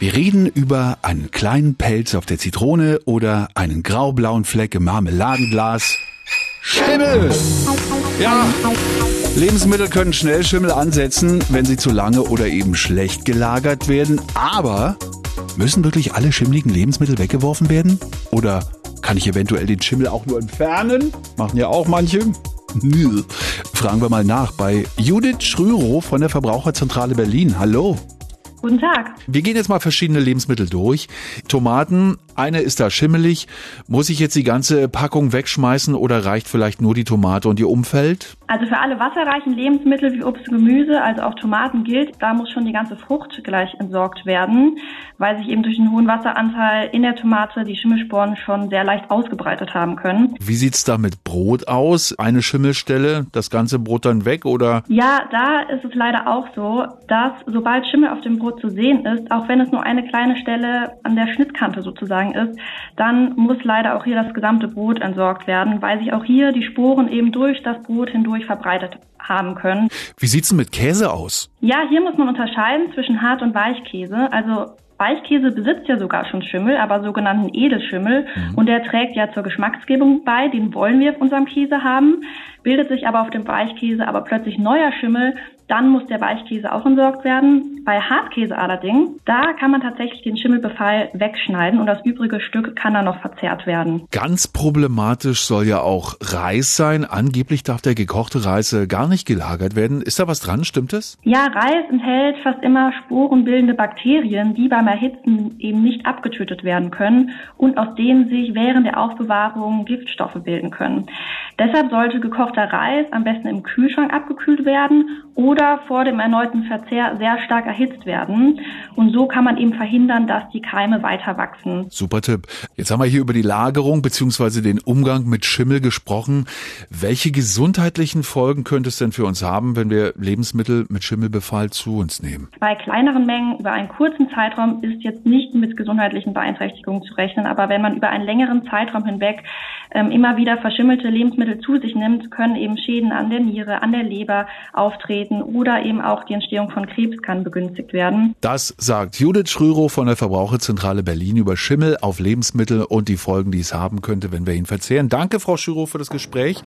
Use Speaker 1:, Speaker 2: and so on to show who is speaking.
Speaker 1: Wir reden über einen kleinen Pelz auf der Zitrone oder einen graublauen Fleck im Marmeladenglas. Schimmel! Ja, Lebensmittel können schnell Schimmel ansetzen, wenn sie zu lange oder eben schlecht gelagert werden. Aber müssen wirklich alle schimmligen Lebensmittel weggeworfen werden? Oder kann ich eventuell den Schimmel auch nur entfernen? Machen ja auch manche. Fragen wir mal nach bei Judith Schrürow von der Verbraucherzentrale Berlin. Hallo.
Speaker 2: Guten Tag.
Speaker 1: Wir gehen jetzt mal verschiedene Lebensmittel durch. Tomaten, eine ist da schimmelig. Muss ich jetzt die ganze Packung wegschmeißen oder reicht vielleicht nur die Tomate und ihr Umfeld?
Speaker 2: Also für alle wasserreichen Lebensmittel wie Obst und Gemüse, also auch Tomaten gilt, da muss schon die ganze Frucht gleich entsorgt werden, weil sich eben durch den hohen Wasseranteil in der Tomate die Schimmelsporen schon sehr leicht ausgebreitet haben können.
Speaker 1: Wie sieht's da mit Brot aus? Eine Schimmelstelle, das ganze Brot dann weg oder?
Speaker 2: Ja, da ist es leider auch so, dass sobald Schimmel auf dem Brot Brot zu sehen ist, auch wenn es nur eine kleine Stelle an der Schnittkante sozusagen ist, dann muss leider auch hier das gesamte Brot entsorgt werden, weil sich auch hier die Sporen eben durch das Brot hindurch verbreitet haben können.
Speaker 1: Wie sieht's denn mit Käse aus?
Speaker 2: Ja, hier muss man unterscheiden zwischen Hart- und Weichkäse. Also Weichkäse besitzt ja sogar schon Schimmel, aber sogenannten Edelschimmel. Mhm. Und der trägt ja zur Geschmacksgebung bei. Den wollen wir auf unserem Käse haben. Bildet sich aber auf dem Weichkäse aber plötzlich neuer Schimmel, dann muss der Weichkäse auch entsorgt werden. Bei Hartkäse allerdings, da kann man tatsächlich den Schimmelbefall wegschneiden und das übrige Stück kann dann noch verzehrt werden.
Speaker 1: Ganz problematisch soll ja auch Reis sein. Angeblich darf der gekochte Reis gar nicht gelagert werden. Ist da was dran? Stimmt es?
Speaker 2: Ja, Reis enthält fast immer sporenbildende Bakterien, die beim Erhitzen eben nicht abgetötet werden können und aus denen sich während der Aufbewahrung Giftstoffe bilden können. Deshalb sollte gekochter Reis am besten im Kühlschrank abgekühlt werden oder vor dem erneuten Verzehr sehr stark erhitzt werden. Und so kann man eben verhindern, dass die Keime weiter wachsen.
Speaker 1: Super Tipp. Jetzt haben wir hier über die Lagerung beziehungsweise den Umgang mit Schimmel gesprochen. Welche gesundheitlichen Folgen könnte es denn für uns haben, wenn wir Lebensmittel mit Schimmelbefall zu uns nehmen?
Speaker 2: Bei kleineren Mengen über einen kurzen Zeitraum ist jetzt nicht mit gesundheitlichen Beeinträchtigungen zu rechnen. Aber wenn man über einen längeren Zeitraum hinweg ähm, immer wieder verschimmelte Lebensmittel zu sich nimmt, können eben Schäden an der Niere, an der Leber auftreten oder eben auch die Entstehung von Krebs kann begünstigt werden.
Speaker 1: Das sagt Judith Schrürow von der Verbraucherzentrale Berlin über Schimmel auf Lebensmittel und die Folgen, die es haben könnte, wenn wir ihn verzehren. Danke, Frau Schrürow, für das Gespräch.